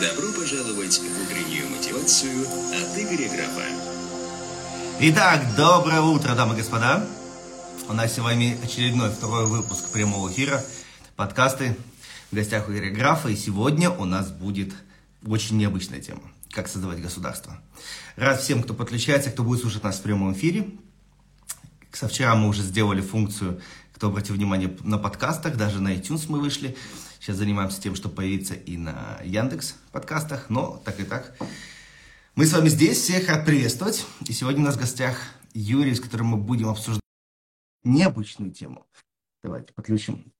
Добро пожаловать в утреннюю мотивацию от Игоря Графа. Итак, доброе утро, дамы и господа. У нас сегодня очередной второй выпуск прямого эфира, подкасты в гостях у Игоря Графа. И сегодня у нас будет очень необычная тема. Как создавать государство. Рад всем, кто подключается, кто будет слушать нас в прямом эфире. Со вчера мы уже сделали функцию, кто обратил внимание, на подкастах, даже на iTunes мы вышли. Сейчас занимаемся тем, что появится и на Яндекс подкастах, но так и так. Мы с вами здесь, всех рад приветствовать. И сегодня у нас в гостях Юрий, с которым мы будем обсуждать необычную тему. Давайте подключим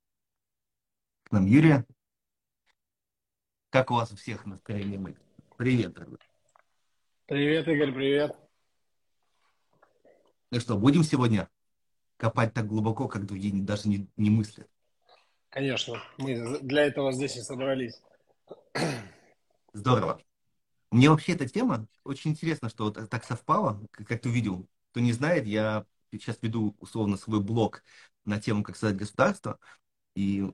к нам Юрия. Как у вас у всех настроение? Мы? Привет, дорогой. Привет, Игорь, привет. Ну что, будем сегодня копать так глубоко, как другие даже не, не мыслят? Конечно, мы для этого здесь и собрались. Здорово. Мне вообще эта тема очень интересно, что вот так совпало, как ты увидел. Кто не знает, я сейчас веду условно свой блог на тему, как создать государство. И у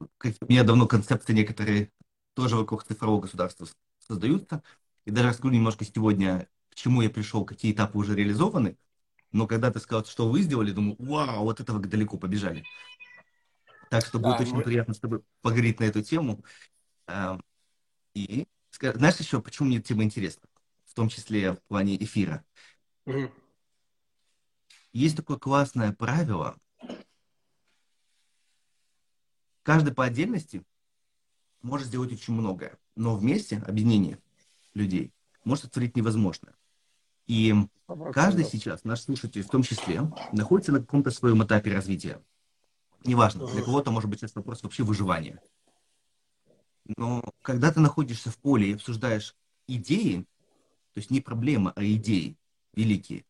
меня давно концепции некоторые тоже вокруг цифрового государства создаются. И даже расскажу немножко сегодня, к чему я пришел, какие этапы уже реализованы. Но когда ты сказал, что вы сделали, думаю, вау, вот этого далеко побежали. Так что будет да, очень мы... приятно с тобой поговорить на эту тему. Эм, и знаешь еще, почему мне тема интересна? В том числе в плане эфира. Угу. Есть такое классное правило. Каждый по отдельности может сделать очень многое, но вместе, объединение людей, может сотворить невозможное. И каждый сейчас, наш слушатель в том числе, находится на каком-то своем этапе развития. Неважно, для кого-то может быть это вопрос вообще выживания. Но когда ты находишься в поле и обсуждаешь идеи, то есть не проблема, а идеи великие,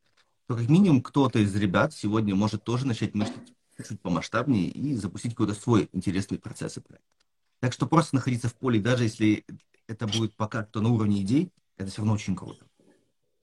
то как минимум кто-то из ребят сегодня может тоже начать мыслить чуть помасштабнее и запустить какой-то свой интересный процесс и проект. Так что просто находиться в поле, даже если это будет пока что на уровне идей, это все равно очень круто.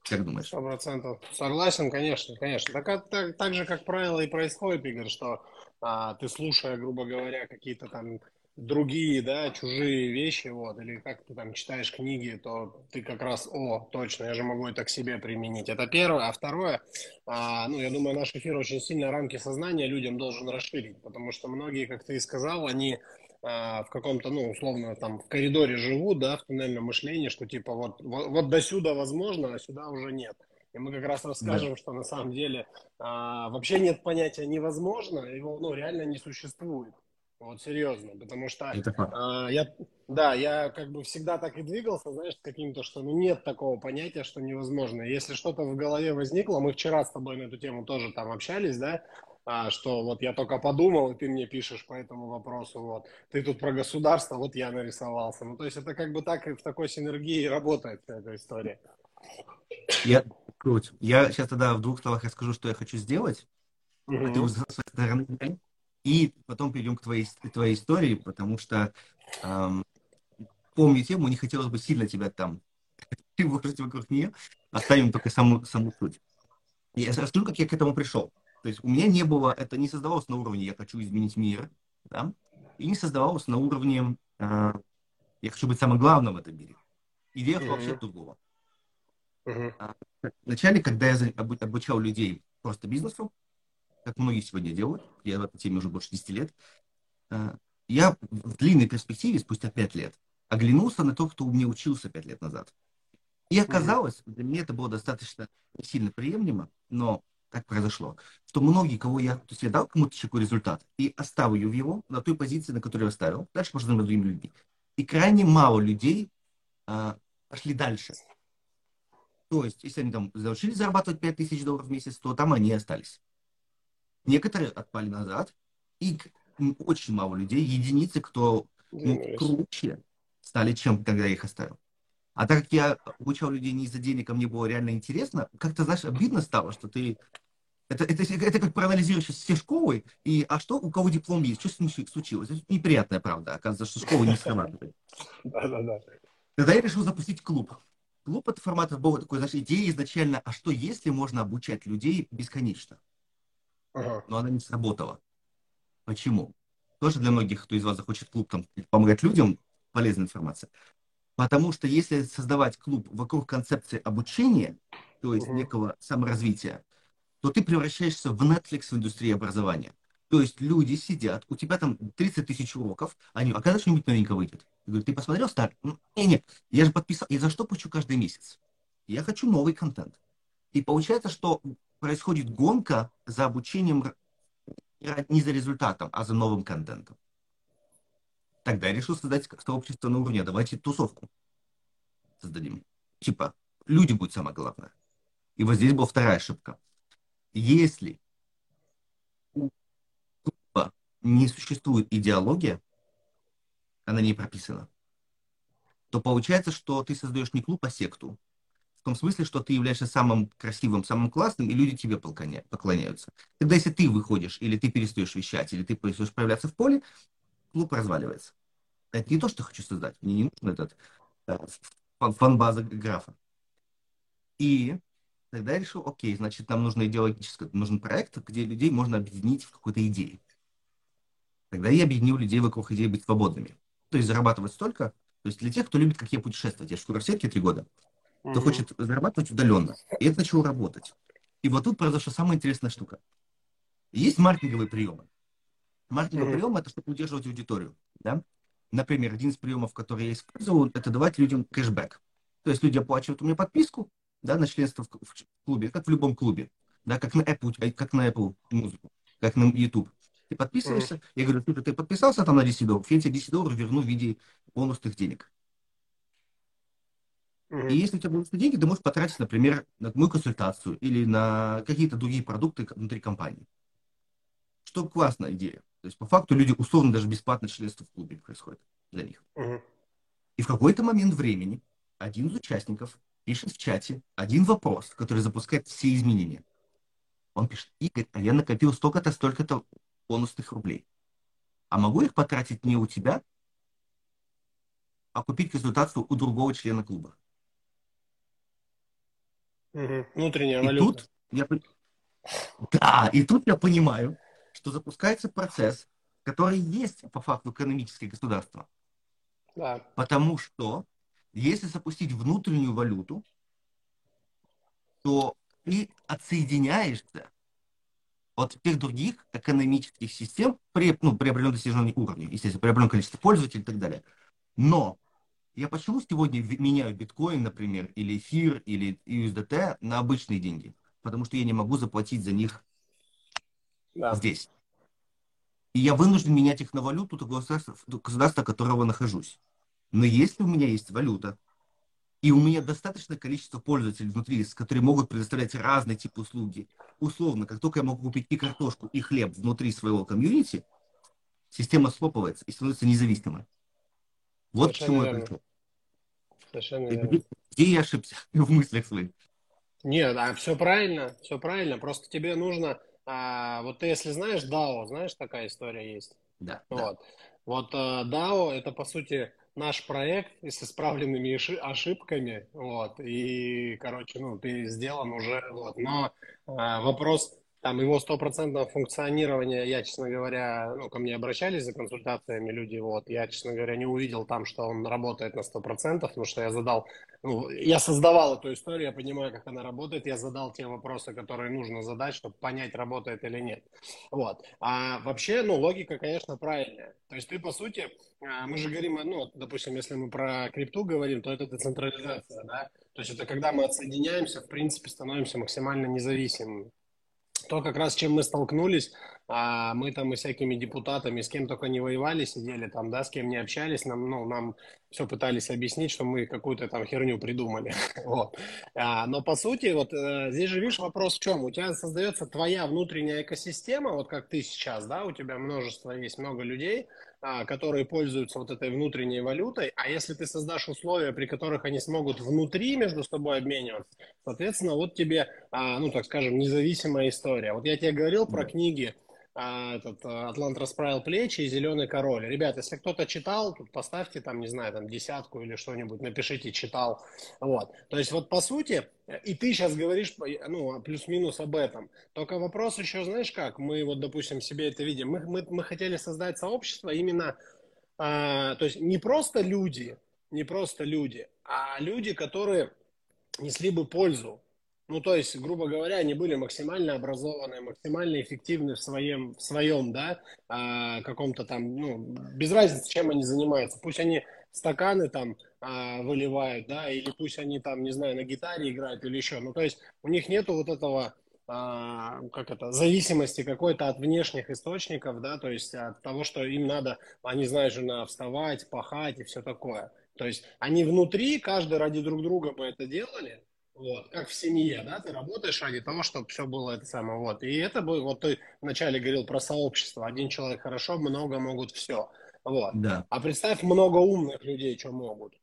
Как думаешь? Сто процентов. Согласен, конечно, конечно. Так, так, так же, как правило, и происходит, Игорь, что а, ты слушая, грубо говоря, какие-то там другие, да, чужие вещи, вот, или как ты там читаешь книги, то ты как раз, о, точно, я же могу это к себе применить. Это первое. А второе, а, ну, я думаю, наш эфир очень сильно рамки сознания людям должен расширить, потому что многие, как ты и сказал, они а, в каком-то, ну, условно, там, в коридоре живут, да, в туннельном мышлении, что типа вот, вот, вот до сюда возможно, а сюда уже нет. И мы как раз расскажем, да. что на самом деле а, вообще нет понятия невозможно, его ну, реально не существует. Вот серьезно, потому что а, я, да, я как бы всегда так и двигался, знаешь, каким-то, что ну нет такого понятия, что невозможно. Если что-то в голове возникло, мы вчера с тобой на эту тему тоже там общались, да, а, что вот я только подумал, и ты мне пишешь по этому вопросу, вот, ты тут про государство, вот я нарисовался. Ну, то есть это как бы так и в такой синергии работает эта история. Я, круть. Я сейчас тогда в двух словах расскажу, что я хочу сделать. Угу. Ты уже своей стороны. И потом перейдем к твоей, твоей истории, потому что эм, помню тему, не хотелось бы сильно тебя там тревожить вокруг нее. Оставим только саму, саму суть. Я расскажу, как я к этому пришел. То есть у меня не было, это не создавалось на уровне «я хочу изменить мир», да? и не создавалось на уровне э, «я хочу быть самым главным в этом мире». Идея mm-hmm. вообще другого. Uh-huh. Вначале, когда я обучал людей просто бизнесу, как многие сегодня делают, я в этой теме уже больше 10 лет, а, я в длинной перспективе, спустя 5 лет, оглянулся на то, кто у меня учился 5 лет назад. И оказалось, для меня это было достаточно сильно приемлемо, но так произошло, что многие, кого я, то есть я дал кому-то такой результат и оставил его на той позиции, на которой я оставил, дальше можно с другими людьми. И крайне мало людей а, пошли дальше. То есть, если они там заучились зарабатывать 5000 долларов в месяц, то там они остались. Некоторые отпали назад, и очень мало людей, единицы, кто ну, круче стали, чем когда я их оставил. А так как я обучал людей не из-за денег, а мне было реально интересно, как-то, знаешь, обидно стало, что ты... Это, это, это как проанализируешь все школы, и а что, у кого диплом есть, что с ним случилось? Это неприятная правда, оказывается, что школа не срабатывает. Да-да-да. Тогда я решил запустить клуб. Клуб это формат был такой, знаешь, идея изначально, а что если можно обучать людей бесконечно? Ага. Но она не сработала. Почему? Тоже для многих, кто из вас захочет клуб там помогать людям, полезная информация. Потому что если создавать клуб вокруг концепции обучения, то есть Мгм. некого саморазвития, то ты превращаешься в Netflix в индустрии образования. То есть люди сидят, у тебя там 30 тысяч уроков, они, а когда что-нибудь новенькое выйдет? Я говорю, ты посмотрел старый? «Ну, Не, не, я же подписал, я за что плачу каждый месяц? Я хочу новый контент. И получается, что происходит гонка за обучением не за результатом, а за новым контентом. Тогда я решил создать сообщество на уровне, давайте тусовку создадим. Типа, люди будут самое главное. И вот здесь была вторая ошибка. Если у клуба не существует идеология, она не прописана, то получается, что ты создаешь не клуб, а секту. В том смысле, что ты являешься самым красивым, самым классным, и люди тебе поклоня- поклоняются. Тогда, если ты выходишь, или ты перестаешь вещать, или ты перестаешь появляться в поле, клуб разваливается. Это не то, что хочу создать. Мне не нужен этот э, фан- фан-база графа. И тогда я решил, окей, значит, нам нужно идеологическое, нужен проект, где людей можно объединить в какой-то идее. Тогда я объединил людей вокруг идеи быть свободными. То есть зарабатывать столько, то есть для тех, кто любит, как я, путешествовать. Я шкура в сетке три года. Кто Мгм. хочет зарабатывать удаленно. И это начало работать. И вот тут произошла самая интересная штука. Есть маркетинговые приемы. Маркетинговый Мгм. прием – это чтобы удерживать аудиторию. Да? Например, один из приемов, который я использовал, это давать людям кэшбэк. То есть люди оплачивают у меня подписку да, на членство в, в клубе, как в любом клубе. Да, как на Apple, как на Apple музыку, как на YouTube. Ты подписываешься, я говорю, слушай, ты подписался там на 10 долларов, я тебе 10 долларов верну в виде бонусных денег. Мгм. И если у тебя бонусные деньги, ты можешь потратить, например, на мою консультацию или на какие-то другие продукты внутри компании. Что классная идея. То есть, по факту, люди условно даже бесплатно членство в клубе происходит для них. Мгм. И в какой-то момент времени один из участников пишет в чате один вопрос, который запускает все изменения. Он пишет, Игорь, а я накопил столько-то, столько-то бонусных рублей. А могу их потратить не у тебя, а купить консультацию у другого члена клуба? Мгм. Внутренняя И валюта. тут я... Да, и тут я понимаю, что запускается процесс, который есть по факту экономическое государство. Да. Потому что если запустить внутреннюю валюту, то ты отсоединяешься от всех других экономических систем при, ну, при определенном достижении уровня, естественно, при определенном количестве пользователей и так далее. Но я почему сегодня меняю биткоин, например, или эфир, или USDT на обычные деньги? Потому что я не могу заплатить за них Да. здесь. И я вынужден менять их на валюту того государства, государства, которого нахожусь. Но если у меня есть валюта, и у меня достаточное количество пользователей внутри, которые могут предоставлять разные типы услуги, условно, как только я могу купить и картошку, и хлеб внутри своего комьюнити, система слопывается и становится независимой. Вот к Совершенно чему я верно. пришел. Совершенно И верно. Где, я ошибся в мыслях своих? Нет, а все правильно, все правильно. Просто тебе нужно, а, вот ты если знаешь DAO, знаешь, такая история есть. Да, да. Вот. Вот э, DAO это по сути наш проект с исправленными оши- ошибками, вот. И, короче, ну, ты сделан уже, вот. Но э, вопрос там его стопроцентного функционирования, я, честно говоря, ну, ко мне обращались за консультациями люди, вот. Я, честно говоря, не увидел там, что он работает на сто процентов, потому что я задал ну, я создавал эту историю, я понимаю, как она работает, я задал те вопросы, которые нужно задать, чтобы понять, работает или нет. Вот. А вообще, ну, логика, конечно, правильная. То есть ты, по сути, а, мы же говорим, ну, допустим, если мы про крипту говорим, то это децентрализация, да? То есть это когда мы отсоединяемся, в принципе, становимся максимально независимыми. То, как раз чем мы столкнулись, а, мы там и всякими депутатами, с кем только не воевали, сидели там, да, с кем не общались, нам, ну, нам все пытались объяснить, что мы какую-то там херню придумали. Вот. А, но по сути, вот э, здесь же, видишь, вопрос в чем? У тебя создается твоя внутренняя экосистема, вот как ты сейчас, да, у тебя множество, есть много людей, которые пользуются вот этой внутренней валютой, а если ты создашь условия, при которых они смогут внутри между собой обмениваться, соответственно, вот тебе, а, ну, так скажем, независимая история. Вот я тебе говорил про книги, а, этот а, «Атлант расправил плечи» и «Зеленый король». Ребят, если кто-то читал, тут поставьте там, не знаю, там десятку или что-нибудь, напишите «читал». Вот. То есть вот по сути, и ты сейчас говоришь, ну, плюс-минус об этом. Только вопрос еще, знаешь как, мы вот, допустим, себе это видим. Мы, мы, мы хотели создать сообщество именно, а, то есть не просто люди, не просто люди, а люди, которые несли бы пользу. Ну, то есть, грубо говоря, они были максимально образованные, максимально эффективны в своем, в своем да, а, каком-то там, ну, без разницы, чем они занимаются. Пусть они стаканы там а, выливают, да, или пусть они там, не знаю, на гитаре играют или еще. Ну, то есть, у них нету вот этого а, как это, зависимости какой-то от внешних источников, да, то есть от того, что им надо, они знают же, надо вставать, пахать и все такое. То есть они внутри, каждый ради друг друга бы это делали, вот, как в семье, да, ты работаешь ради того, чтобы все было это самое, вот. И это бы, вот ты вначале говорил про сообщество, один человек хорошо, много могут все, вот. Да. А представь, много умных людей, что могут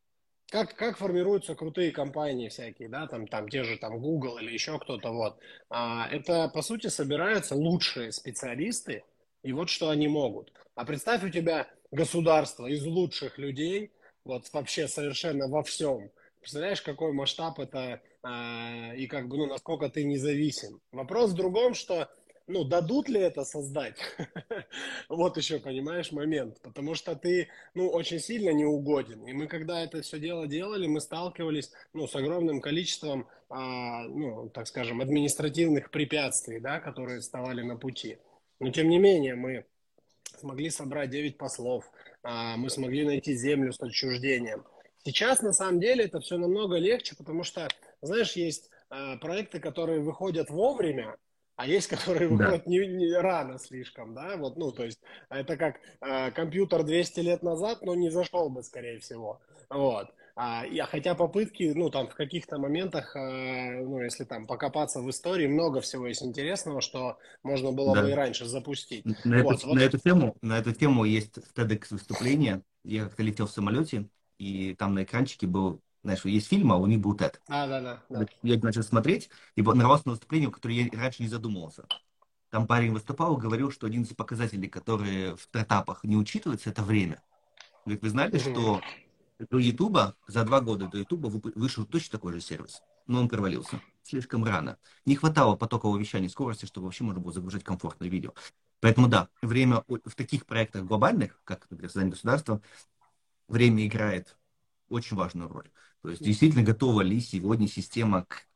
как, как формируются крутые компании всякие, да, там, там те же там Google или еще кто-то, вот. А, это, по сути, собираются лучшие специалисты, и вот что они могут. А представь, у тебя государство из лучших людей, вот вообще совершенно во всем. Представляешь, какой масштаб это а, и как бы, ну, насколько ты независим. Вопрос в другом, что ну, дадут ли это создать? вот еще, понимаешь, момент. Потому что ты, ну, очень сильно неугоден. И мы, когда это все дело делали, мы сталкивались, ну, с огромным количеством, а, ну, так скажем, административных препятствий, да, которые вставали на пути. Но, тем не менее, мы смогли собрать 9 послов, а, мы смогли найти землю с отчуждением. Сейчас, на самом деле, это все намного легче, потому что, знаешь, есть а, проекты, которые выходят вовремя, а есть, которые выходят да. не, не рано слишком, да, вот, ну, то есть это как э, компьютер 200 лет назад, но не зашел бы, скорее всего, вот. А, и, хотя попытки, ну, там, в каких-то моментах, э, ну, если там покопаться в истории, много всего есть интересного, что можно было да. бы и раньше запустить. На, вот, эту, вот. на, эту тему, на эту тему есть TEDx выступление. Я как-то летел в самолете, и там на экранчике был знаешь, есть фильм, а у них был TED. А, да, да, да. Я начал смотреть и нарвался на выступление, о котором я раньше не задумывался. Там парень выступал и говорил, что один из показателей, которые в стартапах не учитываются, это время. Говорит, вы знали, что до Ютуба, за два года до Ютуба вышел точно такой же сервис, но он провалился слишком рано. Не хватало потокового вещания скорости, чтобы вообще можно было загружать комфортное видео. Поэтому да, время в таких проектах глобальных, как, например, создание государства, время играет очень важную роль. То есть действительно готова ли сегодня система к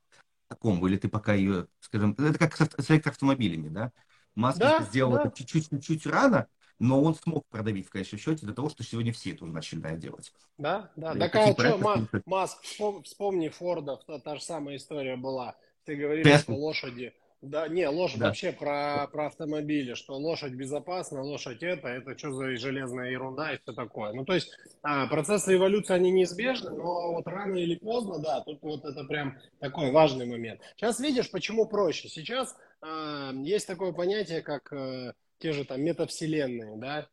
такому, или ты пока ее, скажем, это как с электроавтомобилями, да? Маск да, сделал да. это чуть-чуть рано, но он смог продавить в конечном счете до того, что сегодня все это уже начали делать. Да, да. Так а что, Маск, вспомни Форда, та, та же самая история была. Ты говоришь, Tesla. что лошади да, не, лошадь да. вообще про, про автомобили, что лошадь безопасна, лошадь это, это что за железная ерунда и все такое. Ну, то есть а, процессы эволюции, они неизбежны, но вот рано или поздно, да, тут вот это прям такой важный момент. Сейчас видишь, почему проще. Сейчас а, есть такое понятие, как а, те же там метавселенные, да,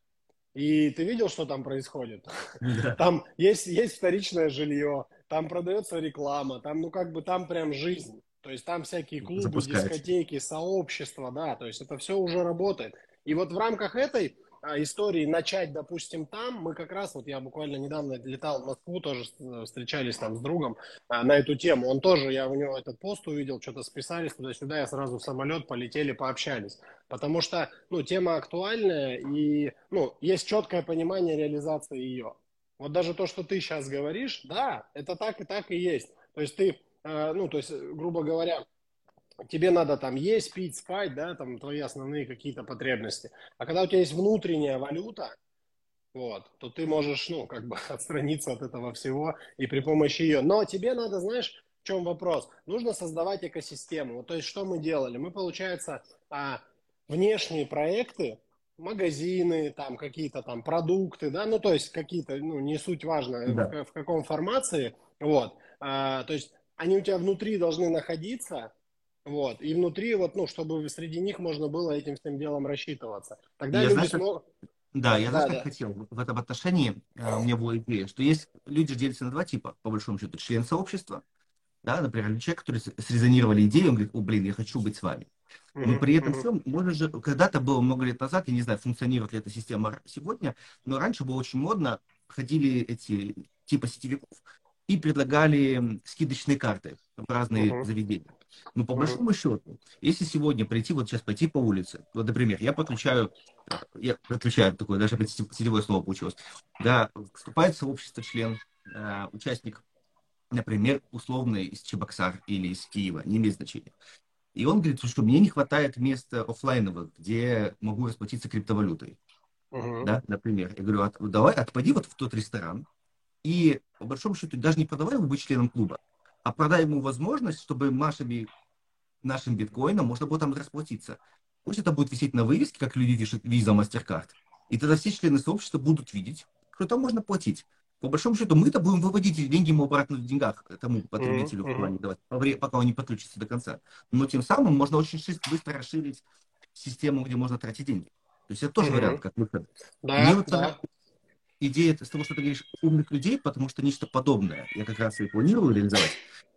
и ты видел, что там происходит? Да. Там есть, есть вторичное жилье, там продается реклама, там, ну, как бы там прям жизнь. То есть там всякие клубы, дискотеки, сообщества, да, то есть это все уже работает. И вот в рамках этой а, истории начать, допустим, там, мы как раз, вот я буквально недавно летал в Москву, тоже встречались там с другом а, на эту тему. Он тоже, я у него этот пост увидел, что-то списались туда-сюда, я сразу в самолет полетели, пообщались. Потому что, ну, тема актуальная и, ну, есть четкое понимание реализации ее. Вот даже то, что ты сейчас говоришь, да, это так и так и есть. То есть ты Э, ну, то есть, грубо говоря, тебе надо там есть, пить, спать, да, там твои основные какие-то потребности. А когда у тебя есть внутренняя валюта, вот, то ты можешь, ну, как бы отстраниться от этого всего и при помощи ее. Но тебе надо, знаешь, в чем вопрос? Нужно создавать экосистему. Вот, то есть, что мы делали? Мы, получается, а, внешние проекты, магазины, там какие-то там продукты, да, ну, то есть какие-то, ну, не суть важно, да. в, в каком формации, вот, а, то есть они у тебя внутри должны находиться, вот, и внутри, вот, ну, чтобы среди них можно было этим всем делом рассчитываться. Тогда я люди смогут... Да, я да, да. хотел в этом отношении, э, у меня была идея, что есть люди делятся на два типа, по большому счету, член сообщества, да, например, человек, который срезонировали идею, он говорит, о, блин, я хочу быть с вами. Но при этом всем, можно же, когда-то было много лет назад, я не знаю, функционирует ли эта система сегодня, но раньше было очень модно, ходили эти типа сетевиков, и предлагали скидочные карты в разные uh-huh. заведения. Но по uh-huh. большому счету, если сегодня прийти, вот сейчас пойти по улице, вот, например, я подключаю, я подключаю такое, даже сетевое слово получилось, да, вступает в сообщество член, э, участник, например, условный из Чебоксар или из Киева, не имеет значения. И он говорит, что мне не хватает места офлайновых, где могу расплатиться криптовалютой. Uh-huh. Да, например. Я говорю, от, давай отпади вот в тот ресторан, и по большому счету даже не продавай его быть членом клуба, а продай ему возможность, чтобы нашими, нашим биткоином можно было там расплатиться. Пусть это будет висеть на вывеске, как люди пишут Visa, MasterCard. И тогда все члены сообщества будут видеть, что там можно платить. По большому счету, мы-то будем выводить деньги ему обратно в деньгах тому потребителю, mm-hmm. плане, давать, пока он не подключится до конца. Но тем самым можно очень быстро расширить систему, где можно тратить деньги. То есть это тоже mm-hmm. вариант, как выход. Да, Мне вот да. Идея с того, что ты говоришь умных людей, потому что нечто подобное я как раз и планирую реализовать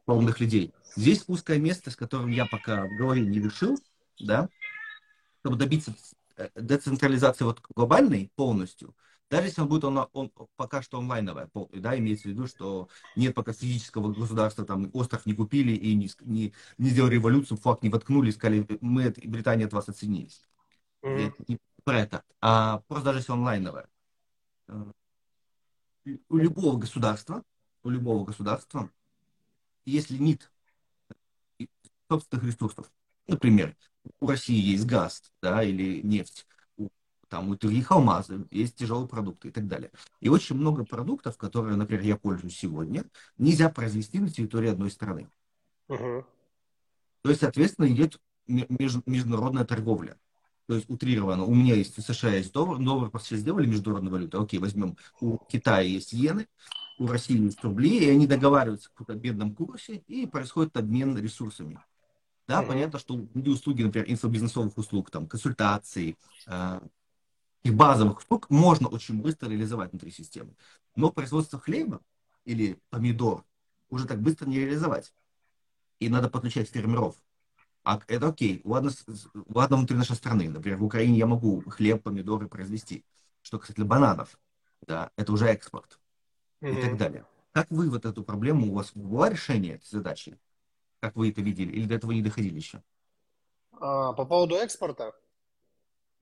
по умных людей. Здесь узкое место, с которым я пока в голове не решил, да, чтобы добиться э, децентрализации вот глобальной полностью, даже если он будет он, он пока что онлайновая, да, имеется в виду, что нет пока физического государства, там остров не купили и не, не, не сделали революцию, факт не воткнули, сказали, мы, Британия от вас оценились. Mm-hmm. Не про это, а просто даже если онлайновая. Э, у любого государства, у любого государства, если нет собственных ресурсов, например, у России есть газ, да, или нефть, у, там у других алмазы, есть тяжелые продукты и так далее. И очень много продуктов, которые, например, я пользуюсь сегодня, нельзя произвести на территории одной страны. Uh-huh. То есть, соответственно, идет меж, международная торговля. То есть утрированно. У меня есть в США есть доллар, доллар просто сделали международную валюту. Окей, возьмем. У Китая есть иены, у России есть рубли, и они договариваются о бедном курсе, и происходит обмен ресурсами. Да, mm-hmm. понятно, что услуги, например, инфобизнесовых услуг, там, консультаций, э, и базовых услуг можно очень быстро реализовать внутри системы. Но производство хлеба или помидор уже так быстро не реализовать. И надо подключать фермеров. А это окей. Ладно, ладно внутри нашей страны. Например, в Украине я могу хлеб, помидоры произвести. Что касается бананов, да, это уже экспорт. Mm-hmm. И так далее. Как вы вот эту проблему, у вас было решение этой задачи? как вы это видели, или до этого не доходили еще? А, по поводу экспорта?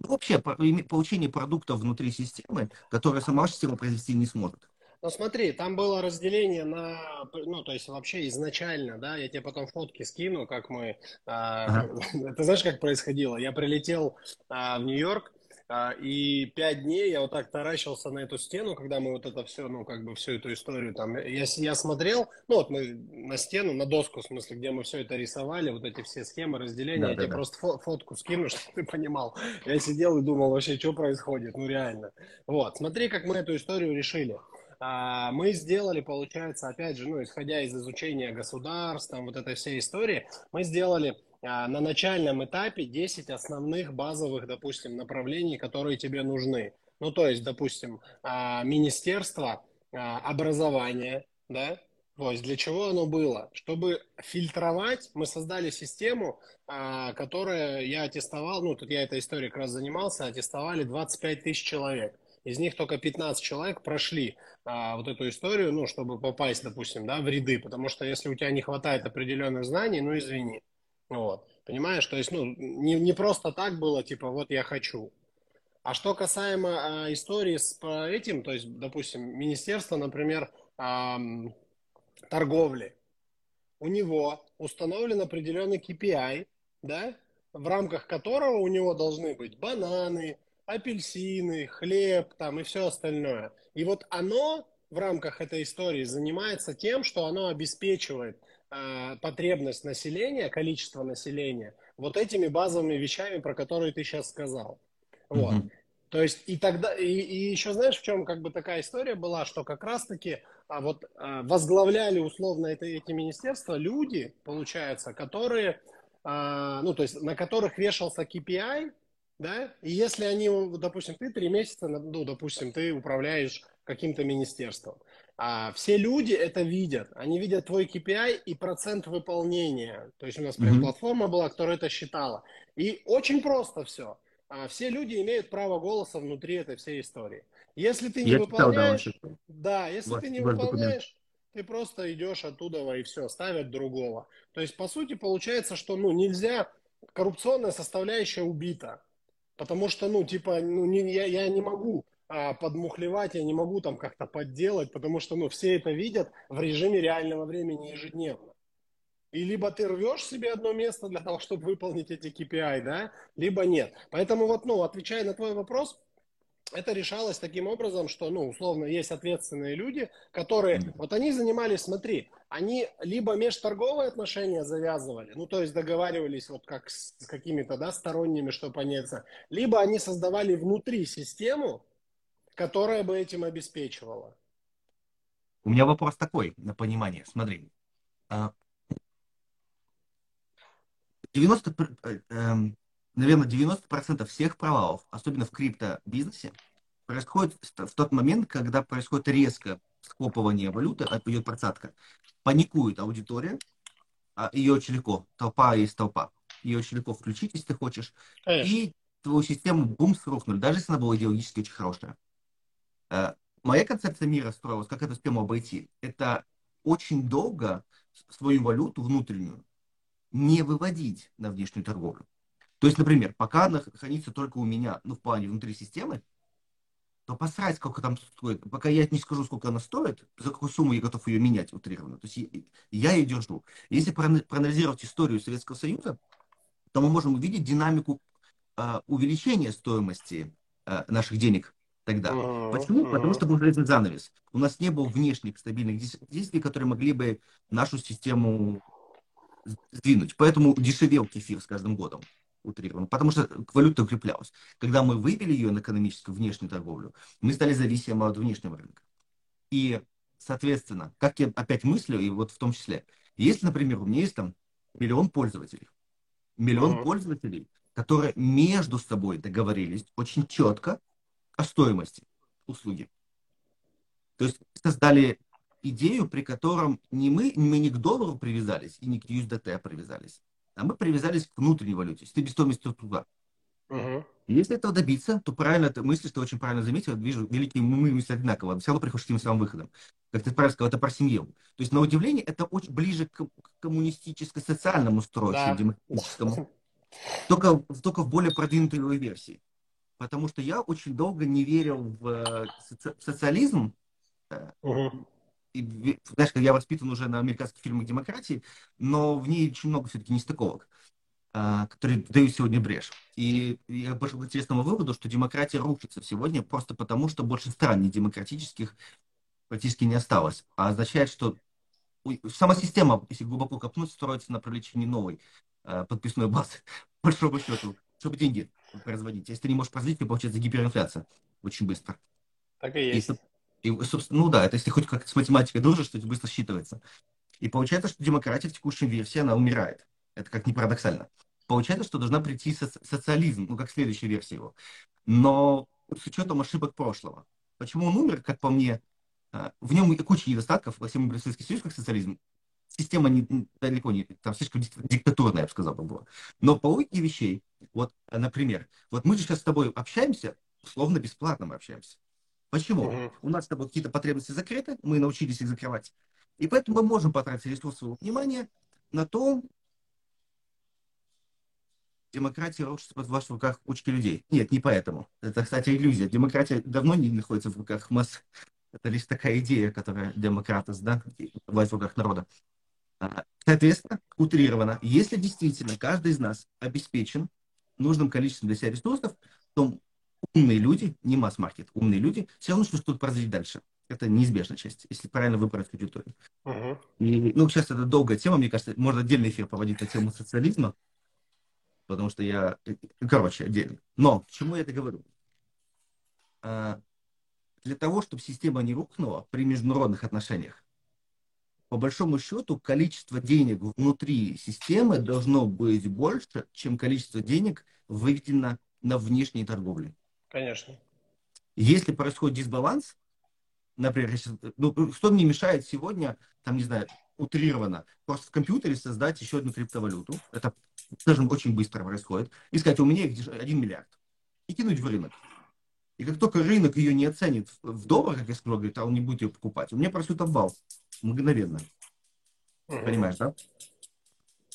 Ну, вообще, получение продуктов внутри системы, которые сама система произвести не сможет. Ну смотри, там было разделение на, ну то есть вообще изначально, да, я тебе потом фотки скину, как мы, а, ага. ты знаешь, как происходило? Я прилетел а, в Нью-Йорк, а, и пять дней я вот так таращился на эту стену, когда мы вот это все, ну, как бы всю эту историю там, я, я смотрел, ну, вот мы на стену, на доску, в смысле, где мы все это рисовали, вот эти все схемы разделения, да, я да, тебе да. просто фо фотку скину, чтобы ты понимал. Я сидел и думал вообще, что происходит, ну, реально. Вот, смотри, как мы эту историю решили. А, мы сделали, получается, опять же, ну, исходя из изучения государств, там, вот этой всей истории, мы сделали а, на начальном этапе 10 основных базовых, допустим, направлений, которые тебе нужны. Ну, то есть, допустим, а, Министерство образования, да, то есть для чего оно было? Чтобы фильтровать, мы создали систему, которая я аттестовал, ну, тут я этой историей как раз занимался, аттестовали 25 тысяч человек. Из них только 15 человек прошли а, вот эту историю, ну, чтобы попасть, допустим, да, в ряды, потому что если у тебя не хватает определенных знаний, ну, извини. Вот. Понимаешь, то есть, ну, не, не просто так было, типа, вот я хочу. А что касаемо а, истории с этим, то есть, допустим, министерство, например, а, торговли, у него установлен определенный KPI, да, в рамках которого у него должны быть бананы, апельсины, хлеб там и все остальное. И вот оно в рамках этой истории занимается тем, что оно обеспечивает а, потребность населения, количество населения, вот этими базовыми вещами, про которые ты сейчас сказал. Вот. Mm-hmm. То есть и тогда, и, и еще знаешь, в чем как бы такая история была, что как раз-таки а, вот а, возглавляли условно это, эти министерства люди, получается, которые, а, ну то есть на которых вешался KPI, да, и если они, допустим, ты три месяца, ну, допустим, ты управляешь каким-то министерством, а все люди это видят. Они видят твой KPI и процент выполнения. То есть у нас прям mm-hmm. платформа была, которая это считала. И очень просто все. А все люди имеют право голоса внутри этой всей истории. Если ты не Я выполняешь, читал, да, да, если ваш, ты не выполняешь, ты просто идешь оттуда и все, ставят другого. То есть, по сути, получается, что ну, нельзя, коррупционная составляющая убита. Потому что, ну, типа, ну, не, я, я не могу а, подмухлевать, я не могу там как-то подделать, потому что, ну, все это видят в режиме реального времени ежедневно. И либо ты рвешь себе одно место для того, чтобы выполнить эти KPI, да, либо нет. Поэтому вот, ну, отвечая на твой вопрос, это решалось таким образом, что, ну, условно, есть ответственные люди, которые, вот они занимались, смотри, они либо межторговые отношения завязывали, ну, то есть договаривались вот как с какими-то, да, сторонними, чтобы понять, либо они создавали внутри систему, которая бы этим обеспечивала. У меня вопрос такой, на понимание, смотри. 90, наверное, 90% всех провалов, особенно в криптобизнесе, происходит в тот момент, когда происходит резко схлопывание валюты, а идет просадка. Паникует аудитория, а ее очень легко, толпа есть толпа, ее очень легко включить, если ты хочешь, Конечно. и твою систему бум срухнули, даже если она была идеологически очень хорошая. Э, моя концепция мира строилась, как эту систему обойти. Это очень долго свою валюту внутреннюю не выводить на внешнюю торговлю. То есть, например, пока она хранится только у меня, ну, в плане внутри системы, то посрать, сколько там стоит. Пока я не скажу, сколько она стоит, за какую сумму я готов ее менять утрированно. То есть я ее держу. Если проанализировать историю Советского Союза, то мы можем увидеть динамику э, увеличения стоимости э, наших денег тогда. Uh-huh, Почему? Потому что был железный занавес. У нас не было внешних стабильных действий, которые могли бы нашу систему сдвинуть. Поэтому дешевел кефир с каждым годом утрированно, потому что валюта укреплялась. Когда мы вывели ее на экономическую внешнюю торговлю, мы стали зависимы от внешнего рынка. И, соответственно, как я опять мыслю, и вот в том числе, если, например, у меня есть там миллион пользователей, миллион uh-huh. пользователей, которые между собой договорились очень четко о стоимости услуги. То есть создали идею, при котором не мы, мы не к доллару привязались и не к USDT привязались, а мы привязались к внутренней валюте, себестоимости туда. Угу. Если этого добиться, то правильно ты мыслишь, ты очень правильно заметил, вижу, великие мы мысли одинаково, все равно приходишь к тем самым выходом. Как ты правильно сказал, это про семью. То есть, на удивление, это очень ближе к коммунистическо-социальному строю, да. чем демократическому. Только, только в более продвинутой версии. Потому что я очень долго не верил в э, социализм, угу знаешь, я воспитан уже на американских фильмах демократии, но в ней очень много все-таки нестыковок, а, которые дают сегодня брешь. И я пришел к интересному выводу, что демократия рушится сегодня просто потому, что больше стран не демократических практически не осталось. А означает, что сама система, если глубоко копнуть, строится на привлечении новой э, подписной базы, по большому счету, чтобы деньги производить. Если ты не можешь производить, то получается гиперинфляция очень быстро. Так и есть. И, и, собственно, ну да, это если хоть как с математикой дружишь, то это быстро считывается. И получается, что демократия в текущей версии, она умирает. Это как ни парадоксально. Получается, что должна прийти соци социализм, ну, как следующая версия его. Но с учетом ошибок прошлого. Почему он умер, как по мне, а, в нем куча недостатков, во всем Советский Союз как социализм. Система не, далеко не, там слишком диктатурная, я бы сказал, была. Но по логике вещей, вот, например, вот мы же сейчас с тобой общаемся, условно бесплатно мы общаемся. Почему? Угу. У нас с тобой какие-то потребности закрыты, мы научились их закрывать. И поэтому мы можем потратить ресурсы своего внимания на то, демократия рушится под ваших руках кучки людей. Нет, не поэтому. Это, кстати, иллюзия. Демократия давно не находится в руках масс. Это лишь такая идея, которая демократос, да, власть в руках народа. А, соответственно, утрировано, если действительно каждый из нас обеспечен нужным количеством для себя ресурсов, то умные люди, не масс-маркет, умные люди, все равно что-то произойдет дальше. Это неизбежная часть, если правильно выбрать аудиторию. Uh-huh. И, ну, сейчас это долгая тема, мне кажется, можно отдельный эфир проводить на тему социализма, потому что я, короче, отдельно. Но к чему я это говорю? А, для того, чтобы система не рухнула при международных отношениях, по большому счету, количество денег внутри системы должно быть больше, чем количество денег выведено на внешней торговле. Конечно. Если происходит дисбаланс, например, ну, что мне мешает сегодня, там, не знаю, утрированно, просто в компьютере создать еще одну криптовалюту, это, скажем, очень быстро происходит, и сказать, у меня их 1 миллиард, и кинуть в рынок. И как только рынок ее не оценит в доллар, как я сказал, говорит, а он не будет ее покупать, у меня просит обвал мгновенно. Угу. Понимаешь, да?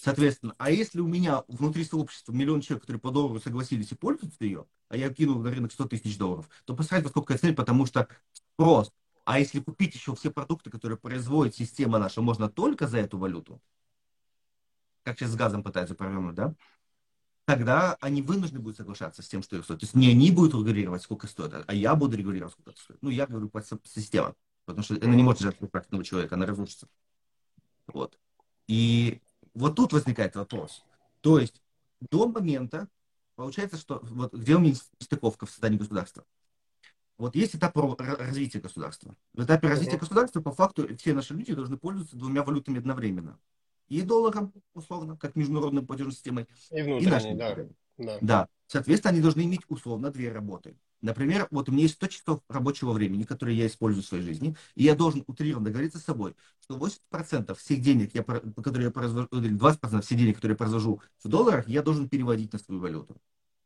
Соответственно, а если у меня внутри сообщества миллион человек, которые по доллару согласились и пользуются ее, а я кинул на рынок 100 тысяч долларов, то посмотреть, во сколько цель, потому что спрос. А если купить еще все продукты, которые производит система наша, можно только за эту валюту, как сейчас с газом пытаются провернуть, да, тогда они вынуждены будут соглашаться с тем, что их стоит. То есть не они будут регулировать, сколько стоит, а я буду регулировать, сколько это стоит. Ну, я говорю система, потому что она не может жертвовать практического человека, она разрушится. Вот. И вот тут возникает вопрос. То есть до момента, получается, что вот где у меня стыковка в создании государства? Вот есть этап развития государства. В этапе развития государства, по факту, все наши люди должны пользоваться двумя валютами одновременно. И долларом, условно, как международной платежной системой, и, и нашей да. да. Да. Соответственно, они должны иметь условно две работы. Например, вот у меня есть 100 часов рабочего времени, которые я использую в своей жизни, и я должен утрированно договориться с собой, что 80% всех денег, я, которые я произвожу, 20% всех денег, которые я произвожу в долларах, я должен переводить на свою валюту.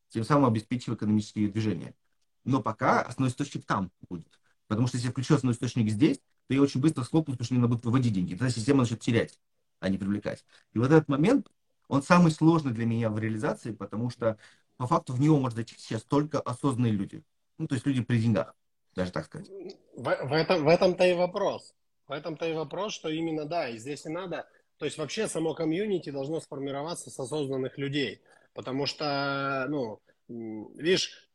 Тем самым обеспечивая экономические движения. Но пока основной источник там будет. Потому что если я включу основной источник здесь, то я очень быстро схлопну, потому что мне надо будет выводить деньги. Тогда система начнет терять, а не привлекать. И вот этот момент, он самый сложный для меня в реализации, потому что по факту в него может зайти сейчас только осознанные люди. Ну, то есть люди при деньгах, даже так сказать. В, в, этом, в этом-то и вопрос. В этом-то и вопрос, что именно, да, и здесь и надо... То есть вообще само комьюнити должно сформироваться с осознанных людей. Потому что, ну, видишь,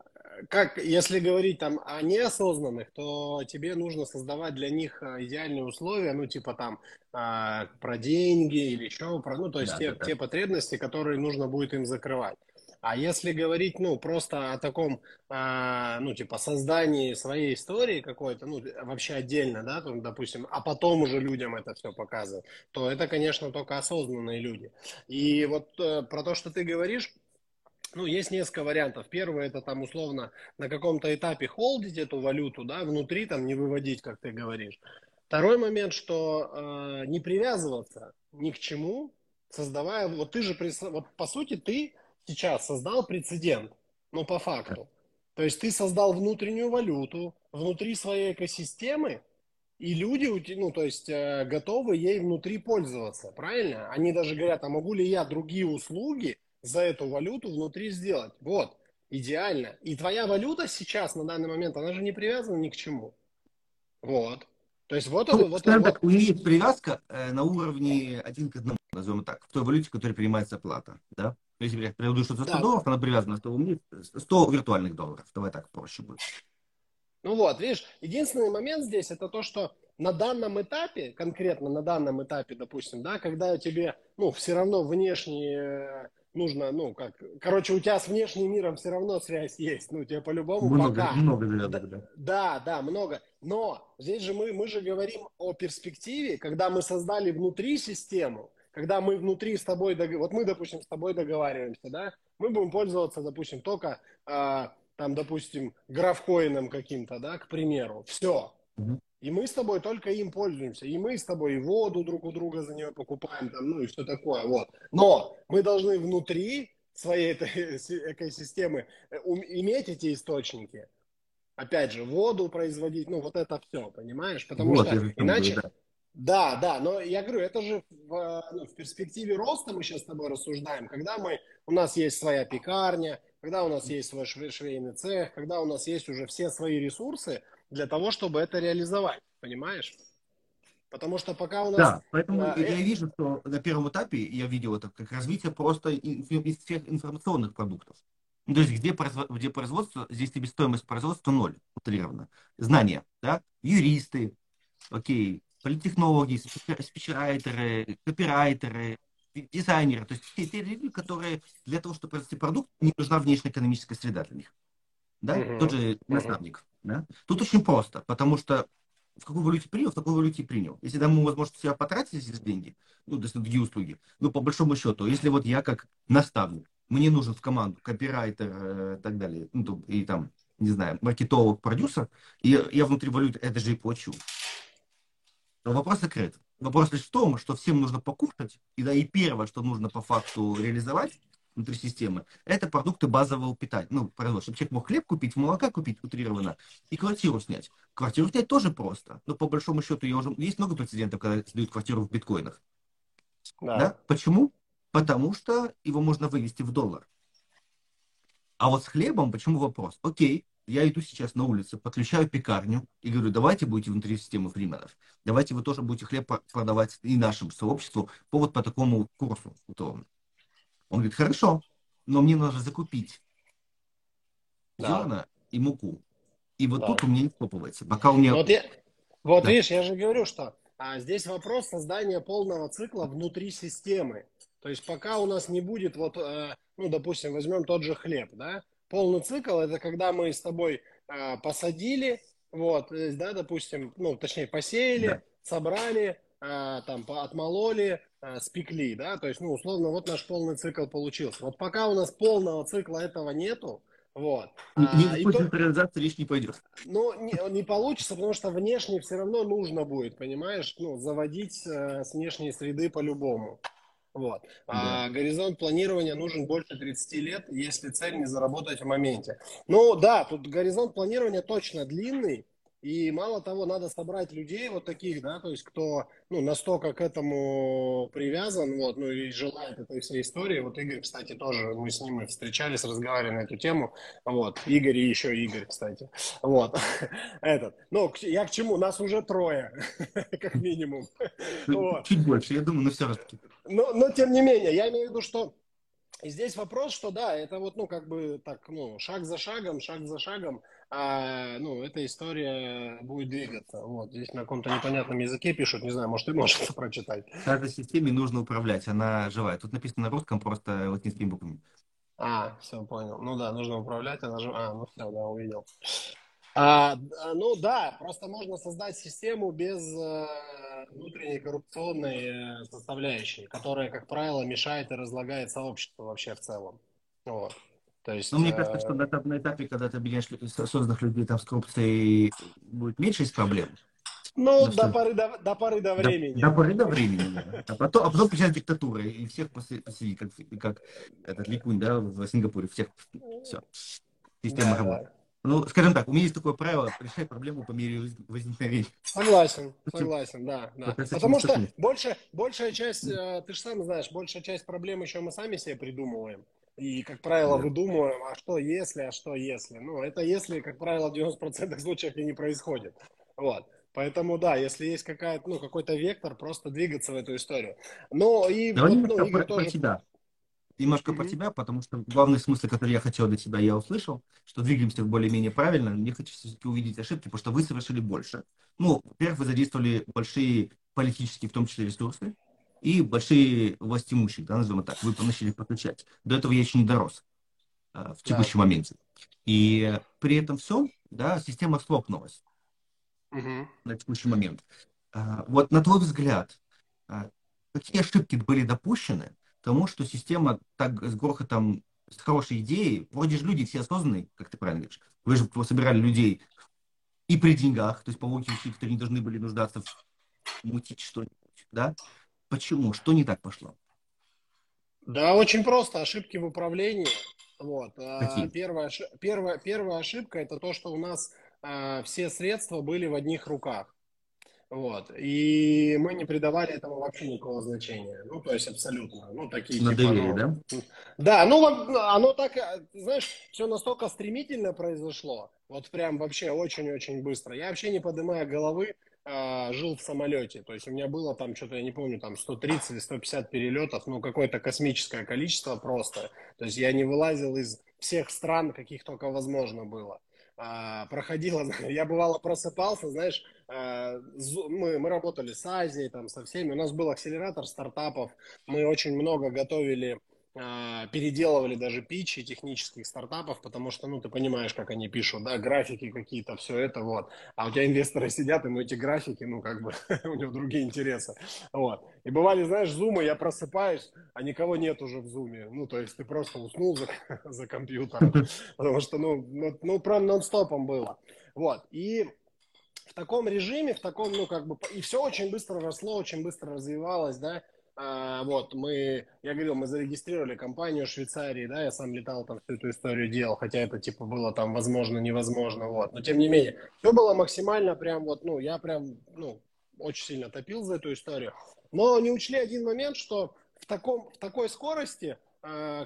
как, если говорить там о неосознанных, то тебе нужно создавать для них э, идеальные условия, ну, типа там э, про деньги или еще про, ну, то есть да, те, да, те потребности, которые нужно будет им закрывать. А если говорить, ну, просто о таком, а, ну, типа, создании своей истории какой-то, ну, вообще отдельно, да, там, допустим, а потом уже людям это все показывать, то это, конечно, только осознанные люди. И вот э, про то, что ты говоришь, ну, есть несколько вариантов. Первый это там условно на каком-то этапе холдить эту валюту, да, внутри там не выводить, как ты говоришь. Второй момент, что э, не привязываться ни к чему, создавая, вот ты же, вот по сути, ты сейчас создал прецедент, ну, по факту. То есть ты создал внутреннюю валюту внутри своей экосистемы, и люди, ну, то есть, э, готовы ей внутри пользоваться, правильно? Они даже говорят, а могу ли я другие услуги за эту валюту внутри сделать? Вот, идеально. И твоя валюта сейчас, на данный момент, она же не привязана ни к чему. Вот. То есть вот, ну, вот, вот, так, у нее есть привязка э, на уровне один к одному, назовем так, в той валюте, в которой принимается оплата, да? Если я приведу что-то 100 да. долларов, она привязана, что у меня 100 виртуальных долларов. Давай так проще будет. Ну вот, видишь, единственный момент здесь это то, что на данном этапе, конкретно на данном этапе, допустим, да, когда тебе, ну, все равно внешне нужно, ну, как, короче, у тебя с внешним миром все равно связь есть, ну, тебе по-любому много, пока. Много, да, да. Да, да, много. Но здесь же мы, мы же говорим о перспективе, когда мы создали внутри систему, когда мы внутри с тобой, вот мы, допустим, с тобой договариваемся, да, мы будем пользоваться, допустим, только, э, там, допустим, графкоином каким-то, да, к примеру, все. И мы с тобой только им пользуемся. И мы с тобой и воду друг у друга за нее покупаем, там, ну и все такое, вот. Но мы должны внутри своей этой экосистемы э, иметь эти источники. Опять же, воду производить, ну вот это все, понимаешь? Потому вот, что иначе, да. Да, да, но я говорю, это же в, ну, в перспективе роста мы сейчас с тобой рассуждаем, когда мы, у нас есть своя пекарня, когда у нас есть свой швейный цех, когда у нас есть уже все свои ресурсы для того, чтобы это реализовать, понимаешь? Потому что пока у нас... Да, поэтому а, я э... вижу, что на первом этапе я видел это как развитие просто из всех информационных продуктов. Ну, то есть где, производство, где производство, здесь себестоимость производства ноль, утрированно. Знания, да, юристы, окей, политтехнологи, спичрайтеры, копирайтеры, дизайнеры, то есть те люди, которые для того, чтобы произвести продукт, не нужна внешняя экономическая среда для них. Да? Uh-huh. Тот же наставник. Uh-huh. Да? Тут очень просто, потому что в какой валюте принял, в такой валюте принял. Если дам ему возможность себя потратить эти деньги, ну, то есть на другие услуги, ну, по большому счету, если вот я как наставник, мне нужен в команду копирайтер э, и так далее, ну, и там, не знаю, маркетолог, продюсер, и я внутри валюты это же и плачу. Но вопрос закрыт. Вопрос лишь в том, что всем нужно покушать, и да, и первое, что нужно по факту реализовать внутри системы, это продукты базового питания. Ну, производства. Чтобы человек мог хлеб купить, молока купить утрированно и квартиру снять. Квартиру снять тоже просто. Но по большому счету я уже... есть много прецедентов, когда сдают квартиру в биткоинах. Да. да? Почему? потому что его можно вывести в доллар. А вот с хлебом почему вопрос? Окей, я иду сейчас на улице, подключаю пекарню и говорю, давайте будете внутри системы фрименов. Давайте вы тоже будете хлеб продавать и нашему сообществу по вот по такому курсу. Он говорит, хорошо, но мне нужно закупить да. зерна и муку. И вот да. тут у меня не схлопывается. Пока у меня... Вот, я... вот да. видишь, я же говорю, что а, здесь вопрос создания полного цикла внутри системы. То есть пока у нас не будет вот, э, ну, допустим, возьмем тот же хлеб, да, Полный цикл – это когда мы с тобой э, посадили, вот, да, допустим, ну, точнее, посеяли, да. собрали, э, там, отмололи, э, спекли, да, то есть, ну, условно, вот наш полный цикл получился. Вот пока у нас полного цикла этого нету, вот. Никакой а, централизации то, речь не пойдет. Ну, не, не получится, потому что внешне все равно нужно будет, понимаешь, ну, заводить э, с внешней среды по-любому. Вот. Да. А горизонт планирования нужен больше 30 лет, если цель не заработать в моменте. Ну да, тут горизонт планирования точно длинный, и мало того, надо собрать людей вот таких, да, то есть кто, ну, настолько к этому привязан, вот, ну, и желает этой всей истории. Вот Игорь, кстати, тоже, мы с ним встречались, разговаривали на эту тему, вот, Игорь и еще Игорь, кстати, вот, этот. Ну, я к чему? Нас уже трое, как минимум. Чуть больше, я думаю, но все таки Но, но, тем не менее, я имею в виду, что и здесь вопрос, что да, это вот, ну, как бы так, ну, шаг за шагом, шаг за шагом, а, ну, эта история будет двигаться. Вот, здесь на каком-то непонятном языке пишут, не знаю, может, ты можешь это прочитать. Каждой системе нужно управлять, она живая. Тут написано на русском просто латинскими буквами. А, все, понял. Ну да, нужно управлять, она живая. А, ну все, да, увидел. А, ну да, просто можно создать систему без э, внутренней коррупционной э, составляющей, которая, как правило, мешает и разлагает сообщество вообще в целом. Вот. То есть, ну, мне кажется, что на, на этапе, когда ты объединяешь созданных людей там с коррупцией, будет меньше из проблем. Ну, ну до, поры до, до поры до времени. До, до поры до времени, да. А потом, а потом приезжает диктатура, и всех посадить, как, как этот Ликунь, да, в Сингапуре, всех, все, система да, работает. Да. Ну, скажем так, у меня есть такое правило, решай проблему по мере возникновения. Согласен, согласен, да. да. Потому что больше, большая часть, э, ты же сам знаешь, большая часть проблем еще мы сами себе придумываем. И, как правило, выдумываем, а что если, а что если. Ну, это если, как правило, в 90% случаев и не происходит. Вот. Поэтому, да, если есть какая-то, ну, какой-то вектор, просто двигаться в эту историю. Но и... Давай вот, ну, Игорь про, тоже... про тебя. Немножко mm-hmm. про тебя, потому что главный смысл, который я хотел для тебя, я услышал, что двигаемся более-менее правильно. Мне хочется все-таки увидеть ошибки, потому что вы совершили больше. Ну, во-первых, вы задействовали большие политические, в том числе, ресурсы и большие властимущие, да, назовем так, вы начали подключать. До этого я еще не дорос а, в текущем да. моменте. И при этом все, да, система слопнулась угу. на текущий момент. А, вот на твой взгляд, а, какие ошибки были допущены тому, что система так с грохотом, с хорошей идеей, вроде же люди все осознанные, как ты правильно говоришь, вы же собирали людей и при деньгах, то есть по логике, которые не должны были нуждаться в мутить что-нибудь, да, Почему? Что не так пошло? Да, очень просто. Ошибки в управлении. Вот. А, Какие? Первая, первая, первая ошибка это то, что у нас а, все средства были в одних руках. Вот. И мы не придавали этому вообще никакого значения. Ну, то есть абсолютно. Ну, такие На типа, доверие, ну, да? Да, ну, оно так, знаешь, все настолько стремительно произошло. Вот прям вообще очень-очень быстро. Я вообще не поднимая головы, а, жил в самолете. То есть у меня было там что-то, я не помню, там 130 или 150 перелетов, ну какое-то космическое количество просто. То есть я не вылазил из всех стран, каких только возможно было. А, проходило, я бывало просыпался, знаешь, а, мы, мы работали с Азией, там, со всеми, у нас был акселератор стартапов, мы очень много готовили переделывали даже питчи технических стартапов, потому что, ну, ты понимаешь, как они пишут, да, графики какие-то, все это, вот. А у тебя инвесторы сидят, ему эти графики, ну, как бы, у них другие интересы, вот. И бывали, знаешь, зумы, я просыпаюсь, а никого нет уже в зуме, ну, то есть ты просто уснул за, за компьютером, потому что, ну, ну, ну прям нон-стопом было, вот. И в таком режиме, в таком, ну, как бы, и все очень быстро росло, очень быстро развивалось, да, а, вот, мы, я говорил, мы зарегистрировали компанию в Швейцарии, да, я сам летал там всю эту историю делал, хотя это, типа, было там возможно, невозможно, вот, но тем не менее, все было максимально прям вот, ну, я прям, ну, очень сильно топил за эту историю, но не учли один момент, что в таком, в такой скорости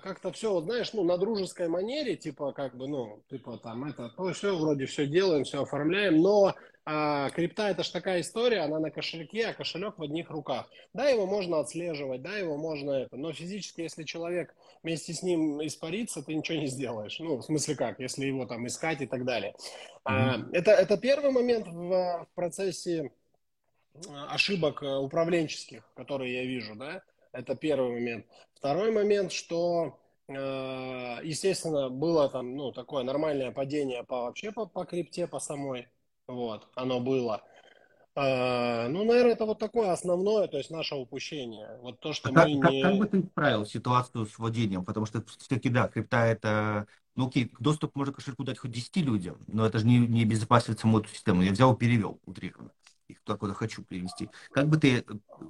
как-то все, вот, знаешь, ну, на дружеской манере, типа, как бы, ну, типа, там, это, то, все, вроде все делаем, все оформляем, но а, крипта это же такая история, она на кошельке, а кошелек в одних руках. Да, его можно отслеживать, да, его можно это, но физически, если человек вместе с ним испарится, ты ничего не сделаешь. Ну, в смысле как, если его там искать и так далее. Mm-hmm. А, это, это первый момент в, в процессе а, ошибок э, управленческих, которые я вижу, да, это первый момент. Второй момент, что э, естественно, было там, ну, такое нормальное падение по вообще по, по крипте, по самой. Вот, оно было. А, ну, наверное, это вот такое основное, то есть наше упущение. Вот то, что а мы как, не... Как, как бы ты исправил ситуацию с владением? Потому что все-таки, да, крипта это... Ну, окей, доступ можно кошельку дать хоть 10 людям, но это же не, не безопасит саму эту систему. Я взял и перевел утрированно. Их туда, куда хочу перевести. Как бы ты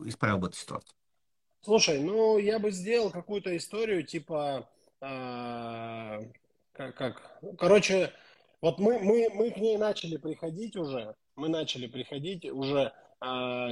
исправил эту ситуацию? Слушай, ну, я бы сделал какую-то историю, типа... А, как, как... Короче, вот мы, мы, мы к ней начали приходить уже, мы начали приходить уже,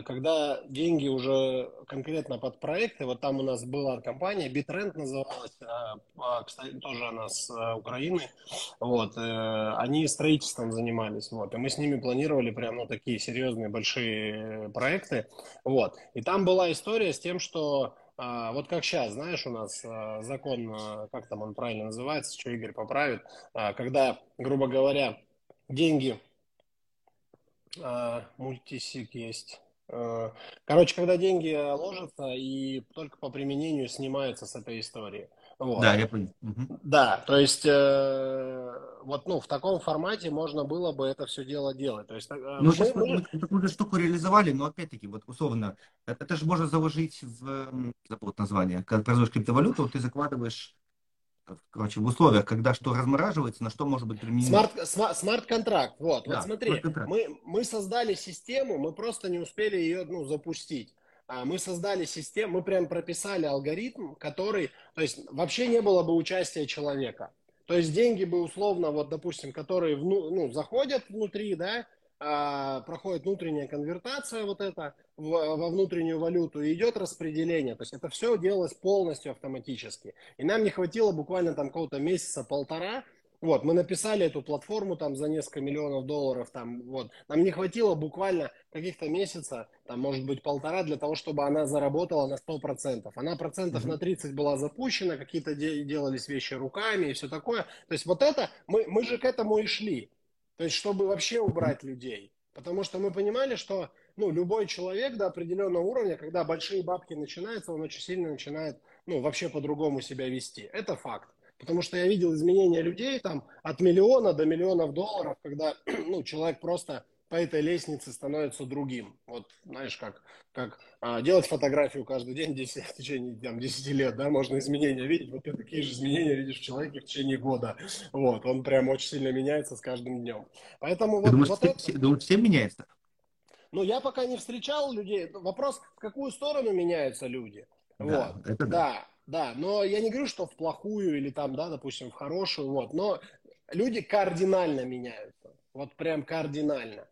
когда деньги уже конкретно под проекты, вот там у нас была компания, Bitrend называлась, а, а, кстати, тоже она с Украины, вот, э, они строительством занимались, вот, и мы с ними планировали прям, ну, такие серьезные большие проекты, вот, и там была история с тем, что а, вот как сейчас, знаешь, у нас а, закон, а, как там он правильно называется, что Игорь поправит, когда, грубо говоря, деньги, мультисик есть, короче, когда деньги ложатся и только по применению снимаются с этой истории. Вот. Да, я понял. Угу. Да, то есть э, вот ну в таком формате можно было бы это все дело делать. То есть, э, ну, мы, сейчас мы, мы такую штуку реализовали, но опять-таки, вот условно, это, это же можно заложить в, забыл название, когда производишь криптовалюту, ты закладываешь короче, в условиях, когда что размораживается, на что может быть применено. Смарт-контракт, вот, да, вот смотри, мы, мы создали систему, мы просто не успели ее ну, запустить. А, мы создали систему, мы прям прописали алгоритм, который, то есть вообще не было бы участия человека. То есть деньги бы условно, вот допустим, которые вну, ну, заходят внутри, да, проходит внутренняя конвертация вот это во внутреннюю валюту и идет распределение. То есть это все делалось полностью автоматически. И нам не хватило буквально там какого-то месяца полтора, вот, мы написали эту платформу там за несколько миллионов долларов, там, вот. Нам не хватило буквально каких-то месяца, там, может быть, полтора, для того, чтобы она заработала на 100%. Она процентов mm-hmm. на 30 была запущена, какие-то де- делались вещи руками и все такое. То есть вот это, мы, мы же к этому и шли. То есть, чтобы вообще убрать людей. Потому что мы понимали, что ну, любой человек до определенного уровня, когда большие бабки начинаются, он очень сильно начинает ну, вообще по-другому себя вести. Это факт. Потому что я видел изменения людей там от миллиона до миллионов долларов, когда ну, человек просто по этой лестнице становится другим. Вот, знаешь, как, как а, делать фотографию каждый день 10, в течение там, 10 лет, да, можно изменения видеть. Вот ты такие же изменения видишь в человеке в течение года. Вот, он прям очень сильно меняется с каждым днем. Поэтому ты вот, думаешь, вот все, это... все, думаешь, все меняется? Ну, я пока не встречал людей. Вопрос, в какую сторону меняются люди. Да, вот. это да. да. Да, но я не говорю, что в плохую или там, да, допустим, в хорошую, вот, но люди кардинально меняются, вот прям кардинально.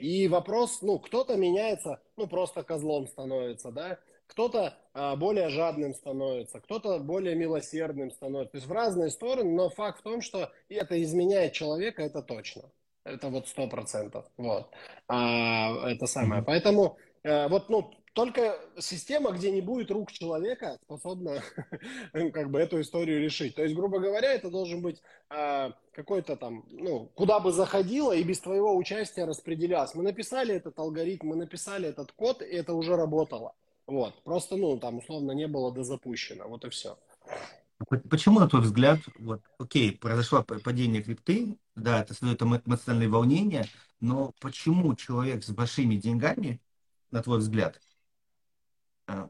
И вопрос, ну, кто-то меняется, ну, просто козлом становится, да, кто-то а, более жадным становится, кто-то более милосердным становится. То есть в разные стороны, но факт в том, что это изменяет человека, это точно. Это вот сто процентов. Вот. А, это самое. Поэтому а, вот, ну, только система, где не будет рук человека, способна как бы эту историю решить. То есть, грубо говоря, это должен быть э, какой-то там, ну, куда бы заходило и без твоего участия распределялось. Мы написали этот алгоритм, мы написали этот код, и это уже работало. Вот. Просто, ну, там, условно, не было дозапущено. Вот и все. Почему, на твой взгляд, вот, окей, произошло падение крипты, да, это создает эмоциональные волнения, но почему человек с большими деньгами, на твой взгляд,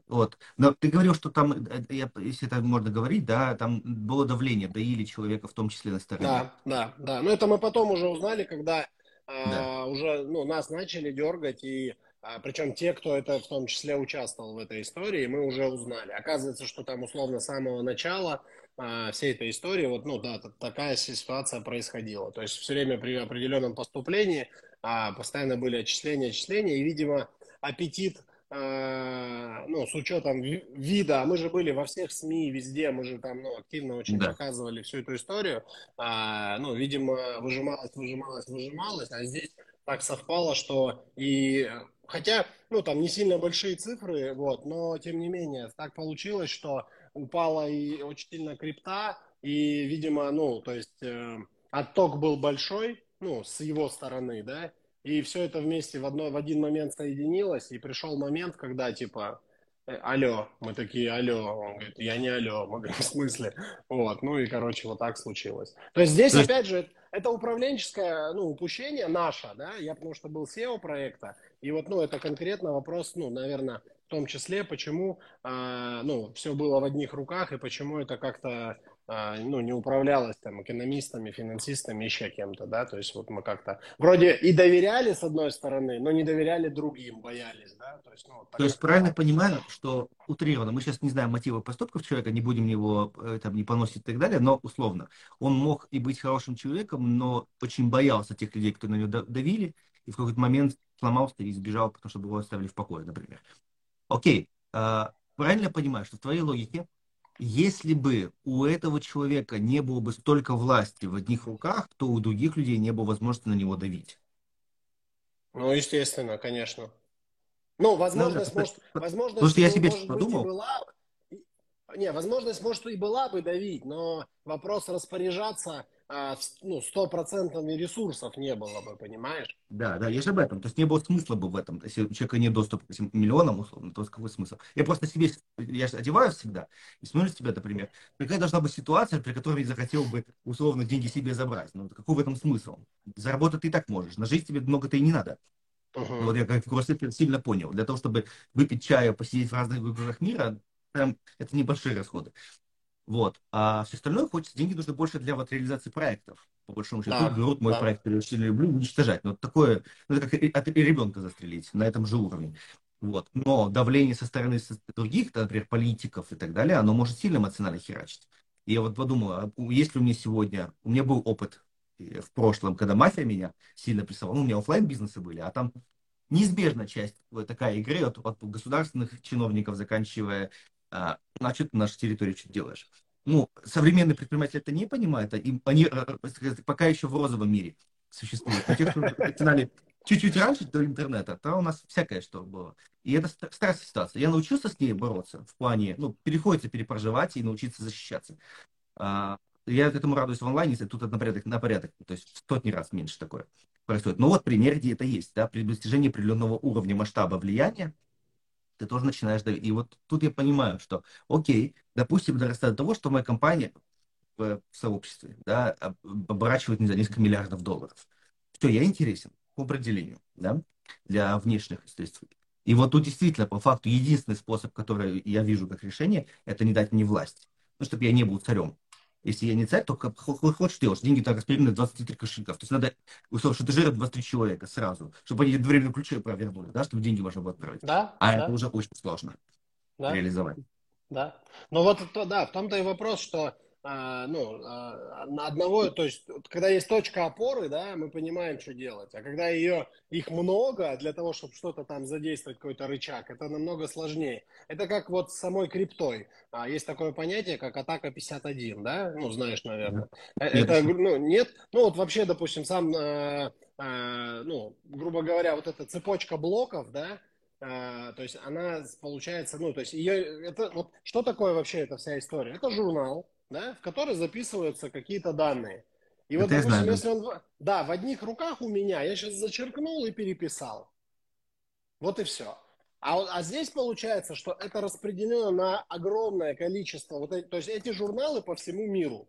вот. Но ты говорил, что там, э, если это можно говорить, да, там было давление, доили человека в том числе на стороне. Да, да, да. Но это мы потом уже узнали, когда да. а, уже ну, нас начали дергать, и а, причем те, кто это в том числе участвовал в этой истории, мы уже узнали. Оказывается, что там условно с самого начала а, всей этой истории, вот, ну да, такая ситуация происходила. То есть все время при определенном поступлении а, постоянно были отчисления, отчисления, и, видимо, аппетит ну, с учетом вида, мы же были во всех СМИ, везде, мы же там, ну, активно очень да. показывали всю эту историю, э, ну, видимо, выжималось, выжималось, выжималось, а здесь так совпало, что и хотя, ну, там не сильно большие цифры, вот, но тем не менее, так получилось, что упала и очень сильно крипта, и, видимо, ну, то есть э, отток был большой, ну, с его стороны, да, и все это вместе в, одно, в один момент соединилось, и пришел момент, когда, типа, э, алло, мы такие, алло, он говорит, я не алло, мы говорим, в смысле, вот, ну и, короче, вот так случилось. То есть здесь, опять же, это управленческое, ну, упущение наше, да, я потому что был SEO проекта, и вот, ну, это конкретно вопрос, ну, наверное, в том числе, почему, э, ну, все было в одних руках, и почему это как-то ну, не управлялось там экономистами, финансистами, еще кем-то, да, то есть вот мы как-то вроде и доверяли с одной стороны, но не доверяли другим, боялись, да, то есть, ну, вот то есть правильно понимаю, что утрированно, мы сейчас не знаем мотивы поступков человека, не будем его э, там не поносить и так далее, но условно, он мог и быть хорошим человеком, но очень боялся тех людей, кто на него давили, и в какой-то момент сломался и сбежал, потому что его оставили в покое, например. Окей, а, правильно понимаю, что в твоей логике если бы у этого человека не было бы столько власти в одних руках, то у других людей не было возможности на него давить. Ну, естественно, конечно. Ну, возможность, ну, может, возможность, Потому что я себе может подумал. Быть, была... Не, возможность, может, и была бы давить, но вопрос распоряжаться а, ну, стопроцентными ресурсов не было бы, понимаешь? Да, да, я же об этом. То есть не было смысла бы в этом. Если у человека нет доступа к этим миллионам, условно, то какой смысл? Я просто себе, я же одеваюсь всегда и смотрю с тебя, например, какая должна быть ситуация, при которой я захотел бы, условно, деньги себе забрать. Ну, какой в этом смысл? Заработать ты и так можешь. На жизнь тебе много-то и не надо. Uh-huh. Вот я как в кроссфите сильно понял. Для того, чтобы выпить чаю, посидеть в разных углах мира, прям это небольшие расходы. Вот. А все остальное хочется, деньги нужны больше для вот реализации проектов. По большому счету, да, берут мой да. проект, я очень люблю уничтожать. Но такое, ну, это как от ребенка застрелить на этом же уровне. Вот. Но давление со стороны других, например, политиков и так далее, оно может сильно эмоционально херачить. И я вот подумал, а есть ли у меня сегодня, у меня был опыт э, в прошлом, когда мафия меня сильно прессовала, ну, у меня офлайн бизнесы были, а там неизбежна часть вот такая игры от, от государственных чиновников, заканчивая а, что ты на нашей территории что делаешь? Ну, современные предприниматели это не понимают, они, они э, э, пока еще в розовом мире существуют. А те, кто начинали чуть-чуть раньше до интернета, то у нас всякое что было. И это старая ситуация. Я научился с ней бороться в плане, ну, приходится перепроживать и научиться защищаться. А, я этому радуюсь в онлайне, если тут на порядок, на порядок, то есть в сотни раз меньше такое происходит. Но вот пример, где это есть, да, при достижении определенного уровня масштаба влияния, ты тоже начинаешь давить. И вот тут я понимаю, что, окей, допустим, дорастает до того, что моя компания в, сообществе, да, оборачивает, не за несколько миллиардов долларов. Все, я интересен по определению, да, для внешних средств. И вот тут действительно, по факту, единственный способ, который я вижу как решение, это не дать мне власть. Ну, чтобы я не был царем. Если я не царь, то хочешь делаешь. Деньги так распределены 23 кошельков. То есть надо, условно, жиры 23 человека сразу, чтобы они одновременно ключи провернули, да, чтобы деньги можно было отправить. Да. А да. это уже очень сложно да. реализовать. Да. Ну вот, да, в том-то и вопрос, что ну, а, на одного, то есть, когда есть точка опоры, да, мы понимаем, что делать. А когда ее, их много для того, чтобы что-то там задействовать, какой-то рычаг, это намного сложнее. Это как вот с самой криптой. А, есть такое понятие, как атака 51, да? Ну, знаешь, наверное. Нет. Это, ну, нет? Ну, вот вообще, допустим, сам, а, а, ну, грубо говоря, вот эта цепочка блоков, да, а, то есть она получается, ну, то есть ее, это, вот, что такое вообще эта вся история? Это журнал, да, в который записываются какие-то данные. И вот, допустим, знаю. если он... Да, в одних руках у меня, я сейчас зачеркнул и переписал. Вот и все. А, а здесь получается, что это распределено на огромное количество, вот, то есть эти журналы по всему миру.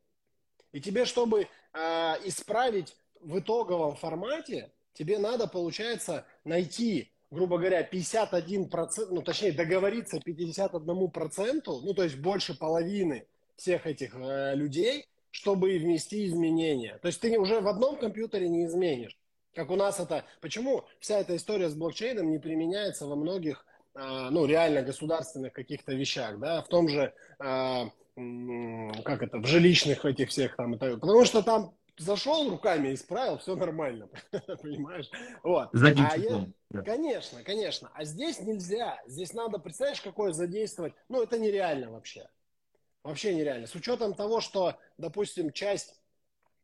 И тебе, чтобы э, исправить в итоговом формате, тебе надо, получается, найти, грубо говоря, 51%, ну, точнее, договориться 51%, ну, то есть больше половины всех этих э, людей, чтобы внести изменения. То есть ты уже в одном компьютере не изменишь. Как у нас это... Почему вся эта история с блокчейном не применяется во многих, э, ну, реально государственных каких-то вещах, да, в том же, э, как это, в жилищных этих всех там. Это, потому что там зашел руками исправил, все нормально, понимаешь? Вот. Задним а числом. Я... Да. Конечно, конечно. А здесь нельзя. Здесь надо, представляешь, какое задействовать. Ну, это нереально вообще. Вообще нереально. С учетом того, что, допустим, часть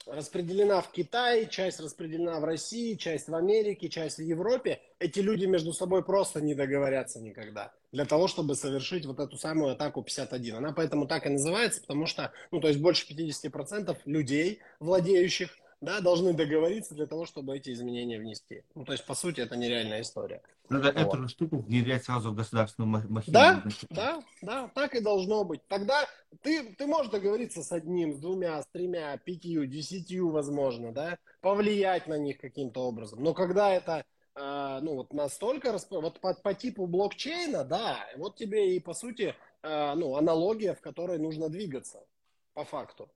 распределена в Китае, часть распределена в России, часть в Америке, часть в Европе. Эти люди между собой просто не договорятся никогда для того, чтобы совершить вот эту самую атаку 51. Она поэтому так и называется, потому что, ну, то есть больше 50% людей, владеющих да, должны договориться для того, чтобы эти изменения внести. Ну, то есть, по сути, это нереальная история. Надо вот. эту штуку внедрять сразу в государственную махину. Да, да, да, так и должно быть. Тогда ты, ты можешь договориться с одним, с двумя, с тремя, пятью, десятью, возможно, да, повлиять на них каким-то образом. Но когда это э, ну, вот настолько, расп... вот по, по типу блокчейна, да, вот тебе и, по сути, э, ну, аналогия, в которой нужно двигаться, по факту.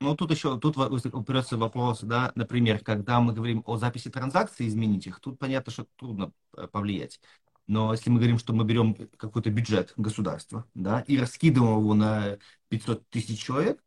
Ну, тут еще, тут упирается вопрос, да, например, когда мы говорим о записи транзакций, изменить их, тут понятно, что трудно э, повлиять. Но если мы говорим, что мы берем какой-то бюджет государства, да, и раскидываем его на 500 тысяч человек,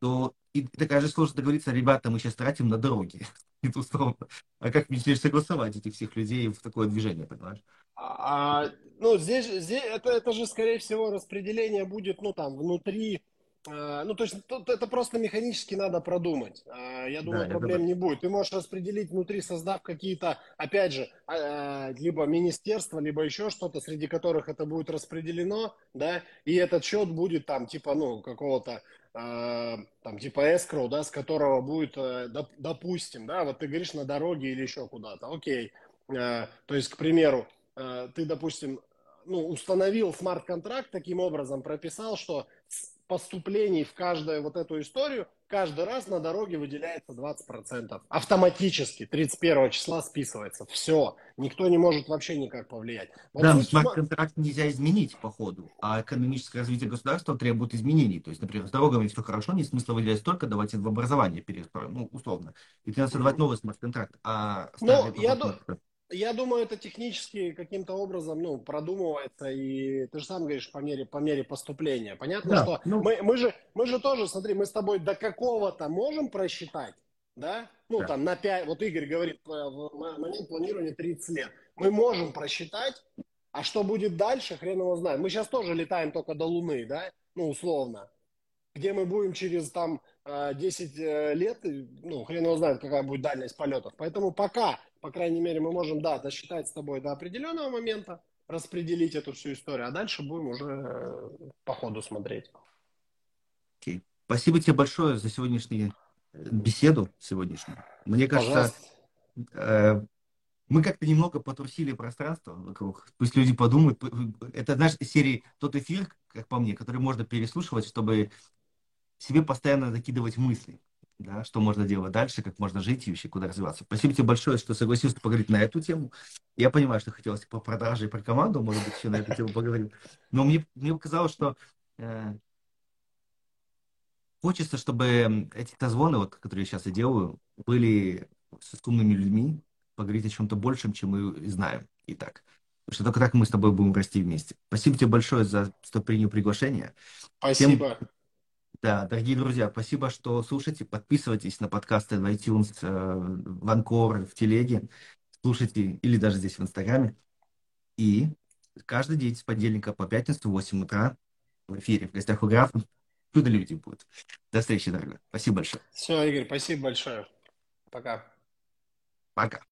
то и такая же сложно договориться, ребята, мы сейчас тратим на дороги. Это условно. А как мне согласовать этих всех людей в такое движение, понимаешь? А, ну, здесь, здесь это, это же, скорее всего, распределение будет, ну, там, внутри а, ну, то есть тут это просто механически надо продумать. А, я думаю, да, проблем не будет. Ты можешь распределить внутри, создав какие-то, опять же, а, либо министерства, либо еще что-то, среди которых это будет распределено, да, и этот счет будет там, типа, ну, какого-то, там, типа escrow, да, с которого будет, э, допустим, да, вот ты говоришь на дороге или еще куда-то, окей. То есть, к примеру, э, ты, допустим, ну, установил смарт-контракт таким образом, прописал, что поступлений в каждую вот эту историю каждый раз на дороге выделяется 20%. Автоматически 31 числа списывается. Все. Никто не может вообще никак повлиять. Вот да, смарт-контракт нельзя изменить по ходу, а экономическое развитие государства требует изменений. То есть, например, с дорогами все хорошо, нет смысла выделять столько, давайте в образование перестроим, ну, условно. И надо создавать новый смарт-контракт. А ну, я, думаю я думаю, это технически каким-то образом ну, продумывается, и ты же сам говоришь по мере, по мере поступления. Понятно, да, что ну... мы, мы, же, мы же тоже, смотри, мы с тобой до какого-то можем просчитать, да? Ну, да. там на 5, вот Игорь говорит, э, в момент планирования 30 лет. Мы можем просчитать, а что будет дальше, хрен его знает. Мы сейчас тоже летаем только до Луны, да? Ну, условно. Где мы будем через там 10 э, лет, ну, хрен его знает, какая будет дальность полетов. Поэтому пока, по крайней мере, мы можем, да, досчитать с тобой до определенного момента, распределить эту всю историю, а дальше будем уже э, по ходу смотреть. Okay. Спасибо тебе большое за сегодняшнюю э, беседу сегодняшнюю. Мне кажется, э, мы как-то немного потрусили пространство вокруг. Пусть люди подумают. Это, знаешь, серии тот эфир, как по мне, который можно переслушивать, чтобы себе постоянно закидывать мысли, да, что можно делать дальше, как можно жить и вообще куда развиваться. Спасибо тебе большое, что согласился поговорить на эту тему. Я понимаю, что хотелось по продаже и про команду, может быть, еще на эту тему поговорим. Но мне, мне показалось, что э, хочется, чтобы эти созвоны, вот, которые я сейчас и делаю, были с умными людьми, поговорить о чем-то большем, чем мы знаем и так. Потому что только так мы с тобой будем расти вместе. Спасибо тебе большое за что принял приглашение. Спасибо. Всем... Да, дорогие друзья, спасибо, что слушаете. Подписывайтесь на подкасты в iTunes, э, в Анкор, в Телеге. Слушайте или даже здесь в Инстаграме. И каждый день с понедельника по пятницу в 8 утра в эфире в гостях у графа чудо люди будут. До встречи, дорогой. Спасибо большое. Все, Игорь, спасибо большое. Пока. Пока.